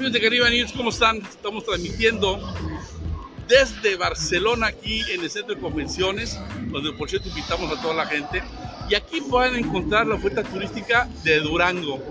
amigos de Caribe News? ¿Cómo están? Estamos transmitiendo desde Barcelona, aquí en el centro de convenciones, donde por cierto invitamos a toda la gente. Y aquí pueden encontrar la oferta turística de Durango.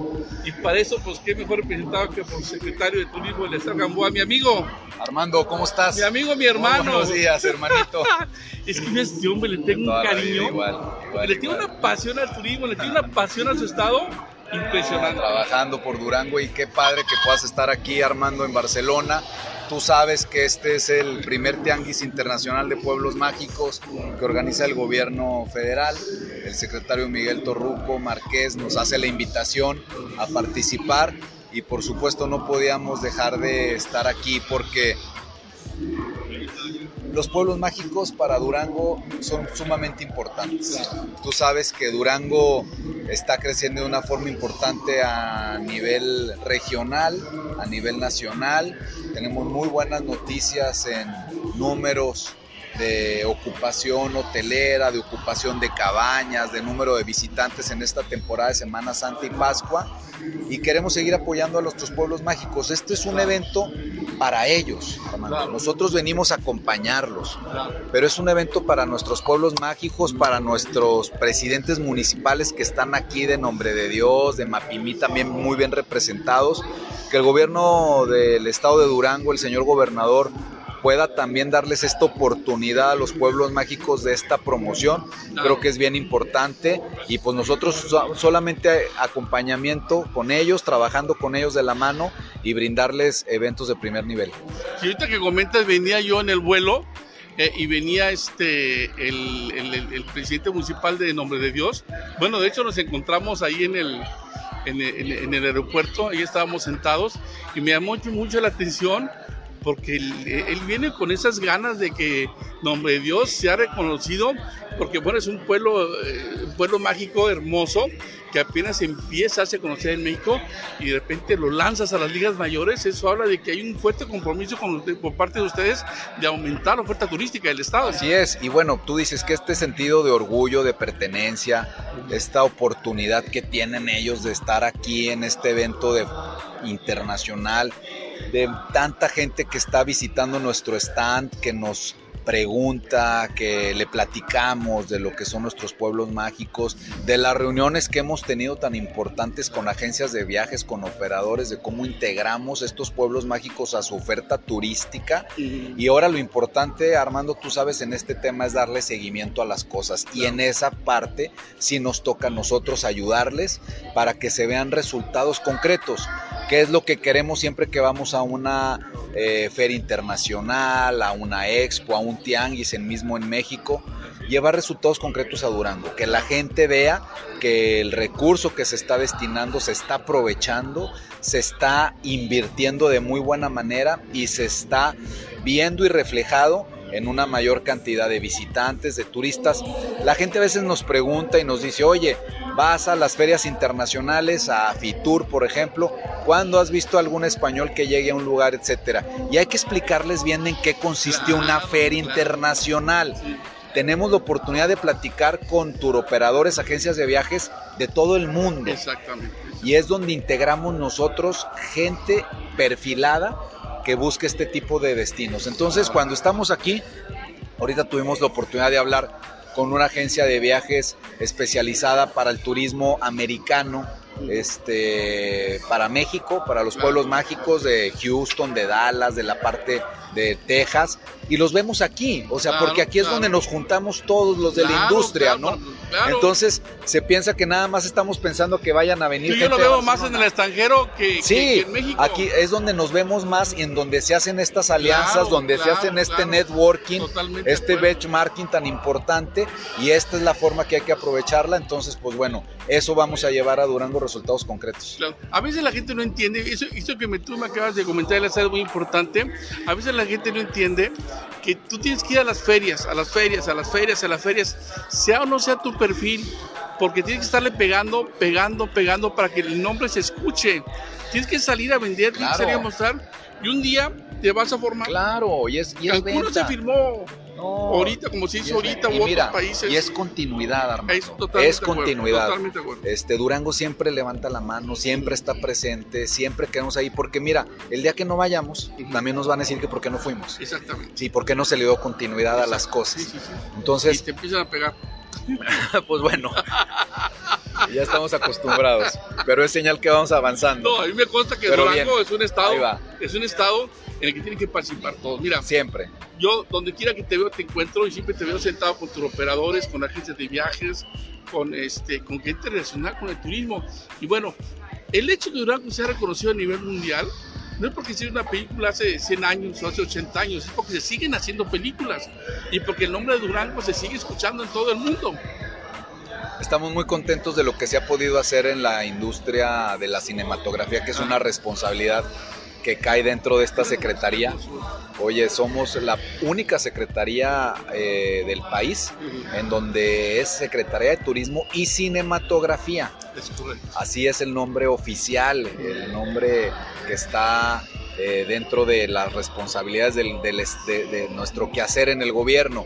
Y para eso, pues qué mejor representado que por el secretario de Turismo, el Estado Gamboa, mi amigo. Armando, ¿cómo estás? Mi amigo, mi hermano. Buenos días, hermanito. es que a este hombre le tengo un cariño. Igual, igual, le tengo una pasión al turismo, le tengo una pasión a su estado impresionante. Trabajando por Durango y qué padre que puedas estar aquí, Armando, en Barcelona. Tú sabes que este es el primer tianguis internacional de pueblos mágicos que organiza el gobierno federal. El secretario Miguel Torruco Márquez nos hace la invitación a participar y por supuesto no podíamos dejar de estar aquí porque los pueblos mágicos para Durango son sumamente importantes. Tú sabes que Durango está creciendo de una forma importante a nivel regional, a nivel nacional. Tenemos muy buenas noticias en números de ocupación hotelera, de ocupación de cabañas, de número de visitantes en esta temporada de Semana Santa y Pascua. Y queremos seguir apoyando a nuestros pueblos mágicos. Este es un evento para ellos. Nosotros venimos a acompañarlos. Pero es un evento para nuestros pueblos mágicos, para nuestros presidentes municipales que están aquí de nombre de Dios, de Mapimí también muy bien representados. Que el gobierno del estado de Durango, el señor gobernador, pueda también darles esta oportunidad a los pueblos mágicos de esta promoción. Creo que es bien importante y pues nosotros solamente acompañamiento con ellos, trabajando con ellos de la mano y brindarles eventos de primer nivel. Si ahorita que comentas, venía yo en el vuelo eh, y venía este el, presidente municipal de Nombre de Dios. Bueno, de hecho nos encontramos ahí en el, en el, aeropuerto, ahí estábamos sentados y me llamó mucho la atención porque él, viene con esas ganas de que Nombre de Dios sea reconocido, porque bueno, es un pueblo, eh, un pueblo mágico, hermoso, que apenas empieza a hacerse conocer en México y de repente lo lanzas a las ligas mayores, eso habla de que hay un fuerte compromiso por parte de ustedes de aumentar la oferta turística del Estado. Así es, y bueno, tú dices que este sentido de orgullo, de pertenencia, esta oportunidad que tienen ellos de estar aquí en este evento de, internacional, de tanta gente que está visitando nuestro stand, que nos pregunta, que le platicamos de lo que son nuestros pueblos mágicos, de las reuniones que hemos tenido tan importantes con agencias de viajes, con operadores, de cómo integramos estos pueblos mágicos a su oferta turística. Y ahora lo importante, Armando, tú sabes, en este tema es darle seguimiento a las cosas. Y en esa parte sí nos toca a nosotros ayudarles para que se vean resultados concretos que es lo que queremos siempre que vamos a una eh, feria internacional, a una expo, a un tianguis en México, llevar resultados concretos a Durango, que la gente vea que el recurso que se está destinando se está aprovechando, se está invirtiendo de muy buena manera y se está viendo y reflejado en una mayor cantidad de visitantes, de turistas. La gente a veces nos pregunta y nos dice, oye, vas a las ferias internacionales, a Fitur, por ejemplo, ¿cuándo has visto algún español que llegue a un lugar, etcétera? Y hay que explicarles bien en qué consiste una feria internacional. Tenemos la oportunidad de platicar con turoperadores, agencias de viajes de todo el mundo. Exactamente. Y es donde integramos nosotros gente perfilada que busque este tipo de destinos. Entonces, cuando estamos aquí, ahorita tuvimos la oportunidad de hablar con una agencia de viajes especializada para el turismo americano, este, para México, para los pueblos mágicos de Houston, de Dallas, de la parte de Texas, y los vemos aquí, o sea, porque aquí es donde nos juntamos todos los de la industria, ¿no? Entonces se piensa que nada más estamos pensando que vayan a venir. yo lo veo más en el extranjero que, en México. Aquí es donde nos vemos más y en donde se hacen estas alianzas, donde se hacen este networking, este benchmarking tan importante, y esta es la forma que hay que aprovecharla. Entonces, pues bueno, eso vamos a llevar a Durango resultados concretos. A veces la gente no entiende, eso, eso que me, tú me acabas de comentar es algo muy importante. A veces la gente no entiende que tú tienes que ir a las ferias, a las ferias, a las ferias, a las ferias, sea o no sea tu perfil, porque tienes que estarle pegando, pegando, pegando para que el nombre se escuche. Tienes que salir a vender, tienes que salir a mostrar y un día te vas a formar. Claro, y es, y se firmó ahorita, como se hizo ahorita, u otros países. Y es continuidad, Armando. Es, continuidad. este, Durango siempre levanta la mano, siempre está presente, siempre quedamos ahí, porque mira, el día que no vayamos, también nos van a decir que por qué no fuimos. Exactamente. Sí, por qué no se le dio continuidad a las cosas. Sí, sí, sí. Entonces. Y te empiezan a pegar. pues bueno. ya estamos acostumbrados. Pero es señal que vamos avanzando. No, a mí me consta que Durango es un estado. Es un estado en el que tienen que participar todos. Mira, siempre. Yo, donde quiera que te veo, te encuentro y siempre te veo sentado con tus operadores, con agencias de viajes, con, este, con gente relacionada con el turismo. Y bueno, el hecho de que Durango sea reconocido a nivel mundial no es porque hicieron una película hace 100 años o hace 80 años, es porque se siguen haciendo películas y porque el nombre de Durango se sigue escuchando en todo el mundo. Estamos muy contentos de lo que se ha podido hacer en la industria de la cinematografía, que es una responsabilidad que cae dentro de esta secretaría. Oye, somos la única secretaría eh, del país en donde es Secretaría de Turismo y Cinematografía. Así es el nombre oficial, el nombre que está eh, dentro de las responsabilidades del, de nuestro quehacer en el gobierno.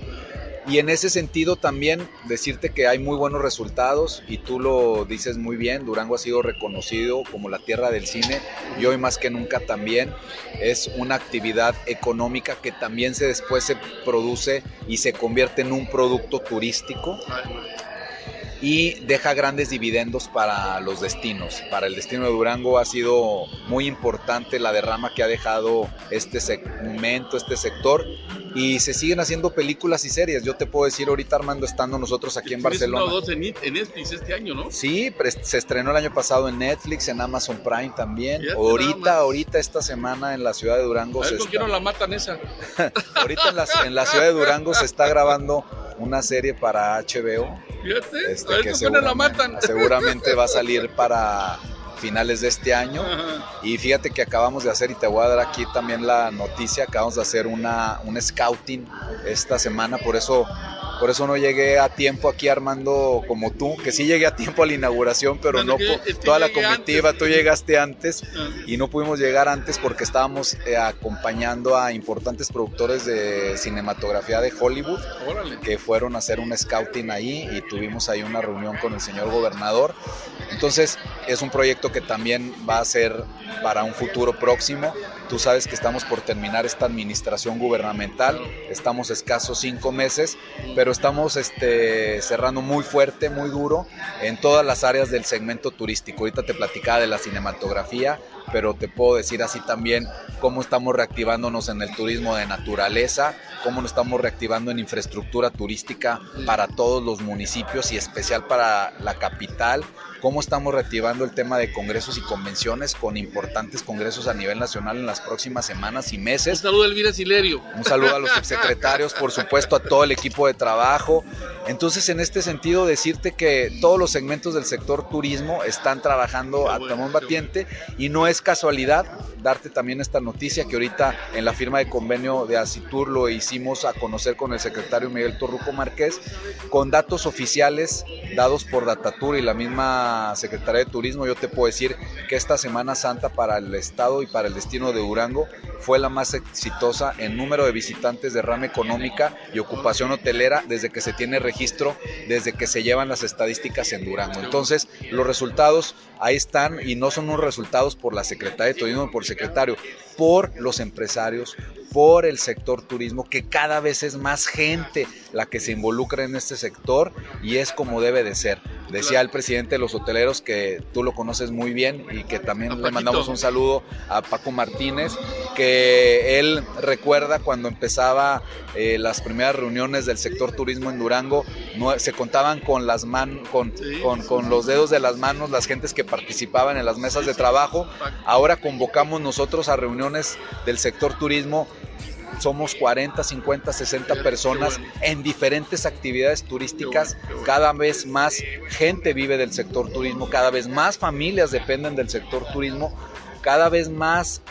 Y en ese sentido también decirte que hay muy buenos resultados y tú lo dices muy bien, Durango ha sido reconocido como la tierra del cine y hoy más que nunca también es una actividad económica que también se después se produce y se convierte en un producto turístico y deja grandes dividendos para los destinos. Para el destino de Durango ha sido muy importante la derrama que ha dejado este segmento, este sector y se siguen haciendo películas y series. Yo te puedo decir ahorita Armando estando nosotros aquí en Barcelona. dos en Netflix este año, ¿no? Sí, se estrenó el año pasado en Netflix, en Amazon Prime también. Ahorita, ahorita esta semana en la ciudad de Durango A ver, se está... la matan esa? ahorita en la, en la ciudad de Durango se está grabando una serie para HBO. Fíjate, este, que seguramente, la seguramente va a salir para finales de este año. Y fíjate que acabamos de hacer, y te voy a dar aquí también la noticia, acabamos de hacer una, un scouting esta semana, por eso por eso no llegué a tiempo aquí Armando como tú, que sí llegué a tiempo a la inauguración, pero no toda la comitiva, tú llegaste antes ah. y no pudimos llegar antes porque estábamos eh, acompañando a importantes productores de cinematografía de Hollywood que fueron a hacer un scouting ahí y tuvimos ahí una reunión con el señor gobernador. Entonces es un proyecto que también va a ser para un futuro próximo. Tú sabes que estamos por terminar esta administración gubernamental, estamos escasos cinco meses, pero estamos este, cerrando muy fuerte, muy duro en todas las áreas del segmento turístico. Ahorita te platicaba de la cinematografía, pero te puedo decir así también cómo estamos reactivándonos en el turismo de naturaleza, cómo nos estamos reactivando en infraestructura turística para todos los municipios y especial para la capital, cómo estamos reactivando el tema de congresos y convenciones con importantes congresos a nivel nacional en las próximas semanas y meses. Un saludo a Elvira Silerio. Un saludo a los subsecretarios, por supuesto, a todo el equipo de trabajo. Entonces, en este sentido, decirte que todos los segmentos del sector turismo están trabajando a tomón batiente y no es casualidad darte también esta noticia que ahorita en la firma de convenio de Asitur lo hicimos a conocer con el secretario Miguel Torruco Márquez, con datos oficiales dados por Datatur y la misma Secretaría de Turismo, yo te puedo decir que esta Semana Santa para el estado y para el destino de Durango fue la más exitosa en número de visitantes de rama económica y ocupación hotelera desde que se tiene registro, desde que se llevan las estadísticas en Durango. Entonces, los resultados ahí están y no son unos resultados por la Secretaría de Turismo, por el secretario, por los empresarios, por el sector turismo, que cada vez es más gente la que se involucra en este sector y es como debe de ser. Decía el presidente de los hoteleros que tú lo conoces muy bien y que también le mandamos un saludo a Paco Martínez, que él recuerda cuando empezaba eh, las primeras reuniones del sector turismo en Durango, se contaban con las man, con, con, con los dedos de las manos las gentes que participaban en las mesas de trabajo. Ahora convocamos nosotros a reuniones del sector turismo somos 40, 50, 60 personas en diferentes actividades turísticas. Cada vez más gente vive del sector turismo, cada vez más familias dependen del sector turismo, cada vez más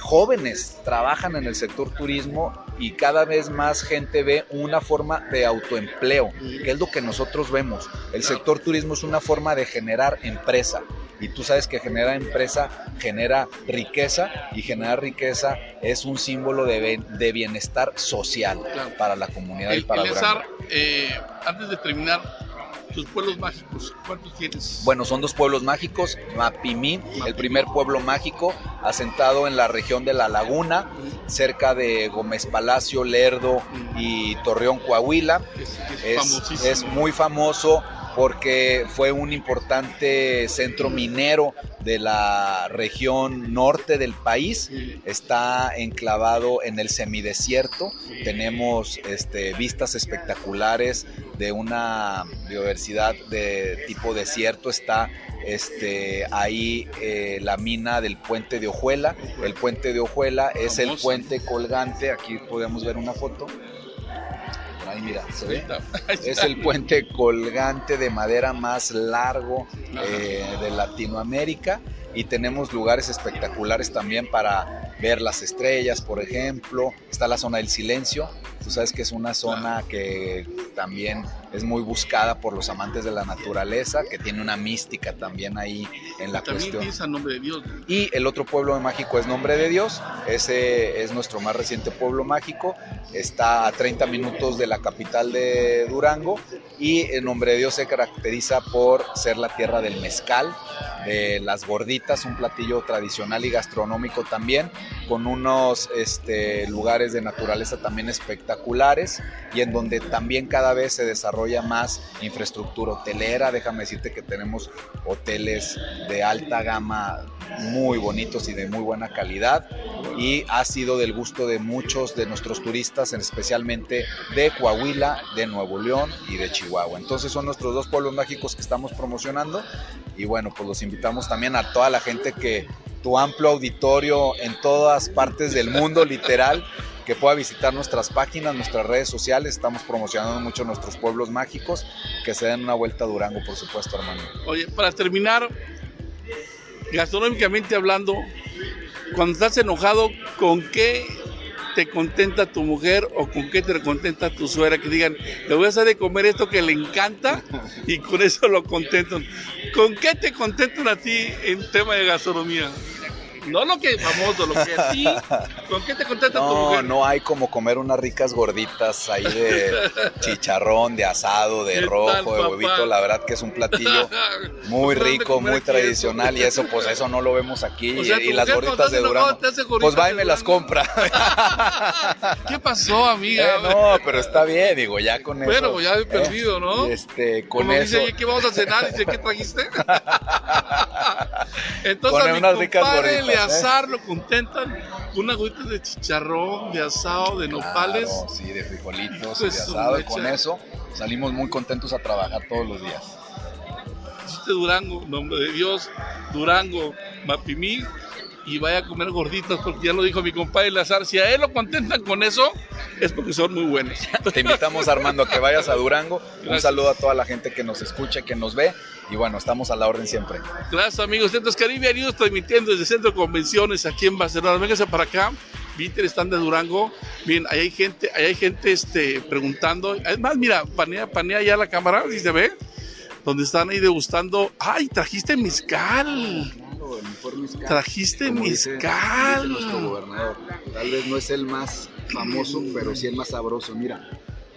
jóvenes trabajan en el sector turismo y cada vez más gente ve una forma de autoempleo, que es lo que nosotros vemos. El sector turismo es una forma de generar empresa y tú sabes que generar empresa genera riqueza y generar riqueza es un símbolo de, de bienestar social para la comunidad y para Durango. Eh, antes de terminar, tus pueblos mágicos, ¿cuántos tienes? Bueno, son dos pueblos mágicos, Mapimí, el primer pueblo mágico, asentado en la región de La Laguna, cerca de Gómez Palacio, Lerdo y Torreón, Coahuila. Es, es muy famoso porque fue un importante centro minero de la región norte del país. Está enclavado en el semidesierto. Tenemos este, vistas espectaculares de una biodiversidad de tipo desierto. Está este, ahí eh, la mina del puente de Ojuela. El puente de Ojuela es el puente colgante. Aquí podemos ver una foto Ahí mira, ¿se ve? Es el puente colgante de madera más largo eh, de Latinoamérica. Y tenemos lugares espectaculares también para ver las estrellas, por ejemplo. Está la zona del silencio, tú sabes que es una zona que también es muy buscada por los amantes de la naturaleza, que tiene una mística también ahí en la también cuestión. Nombre de Dios. Y el otro pueblo mágico es Nombre de Dios, ese es nuestro más reciente pueblo mágico, está a 30 minutos de la capital de Durango y el Nombre de Dios se caracteriza por ser la tierra del mezcal, de las gorditas, un platillo tradicional y gastronómico también, con unos este, lugares de naturaleza también espectaculares y en donde también cada vez se desarrolla más infraestructura hotelera. Déjame decirte que tenemos hoteles de alta gama muy bonitos y de muy buena calidad y ha sido del gusto de muchos de nuestros turistas, especialmente de Coahuila, de Nuevo León y de Chihuahua. Entonces son nuestros dos pueblos mágicos que estamos promocionando y bueno, pues los invitamos también a toda la gente que tu amplio auditorio en todas partes del mundo, literal, que pueda visitar nuestras páginas, nuestras redes sociales. Estamos promocionando mucho nuestros pueblos mágicos, que se den una vuelta a Durango, por supuesto, hermano. Oye, para terminar, gastronómicamente hablando, cuando estás enojado, ¿con qué te contenta tu mujer o con qué te contenta tu suegra? Que digan, le voy a hacer de comer esto que le encanta y con eso lo contentan. ¿Con qué te contentan a ti en tema de gastronomía? No lo que famoso, lo que sí. ¿Con qué te contenta no, tu mujer? No, hay como comer unas ricas gorditas ahí de chicharrón, de asado, de rojo, de huevito. La verdad que es un platillo muy rico, muy tradicional y eso, pues eso no lo vemos aquí. y, las gorditas de Durango. Pues va y me las compra. ¿Qué pasó, amiga? Eh, no, pero está bien, digo, ya con eso. Bueno, ya he perdido, ¿no? Este, con Como eso. Dice, ¿qué vamos a cenar? Dice, ¿qué trajiste? Entonces, Con a mi compadre le ¿eh? lo contentan una agüita de chicharrón, de asado, de nopales. Claro, sí, de frijolitos, de asado, y con eso salimos muy contentos a trabajar todos los días. Este Durango, nombre de Dios, Durango, Mapimí, y vaya a comer gorditas, porque ya lo dijo mi compadre Lazar, si a él lo contentan con eso, es porque son muy buenos. Te invitamos, Armando, a que vayas a Durango. Un saludo a toda la gente que nos escucha, que nos ve. Y bueno, estamos a la orden siempre. Gracias amigos, Centros Caribe News transmitiendo desde Centro de Convenciones aquí en Barcelona. Vénganse para acá, Víter están de Durango. Bien, ahí hay gente, ahí hay gente este, preguntando. Además, mira, panea, panea ya la cámara, si se ve, donde están ahí degustando. ¡Ay, trajiste mezcal! Trajiste Como dice- mezcal. dice nuestro gobernador. Tal vez no es el más famoso, pero sí el más sabroso. Mira,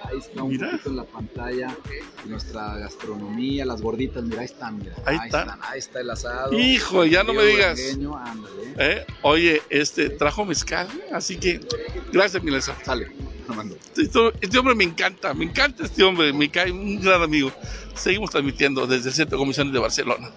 ahí está un Mira. poquito en la pantalla nuestra gastronomía, las gorditas. Mira, ahí están, mira. Ahí está. están, ahí está el asado. Hijo, ya no me digas. Ándale. ¿Eh? Oye, este, trajo mezcal, así que gracias, Milesa. Sale, Armando. Este, este hombre me encanta, me encanta este hombre, me cae un gran amigo. Seguimos transmitiendo desde el Centro de Comisiones de Barcelona.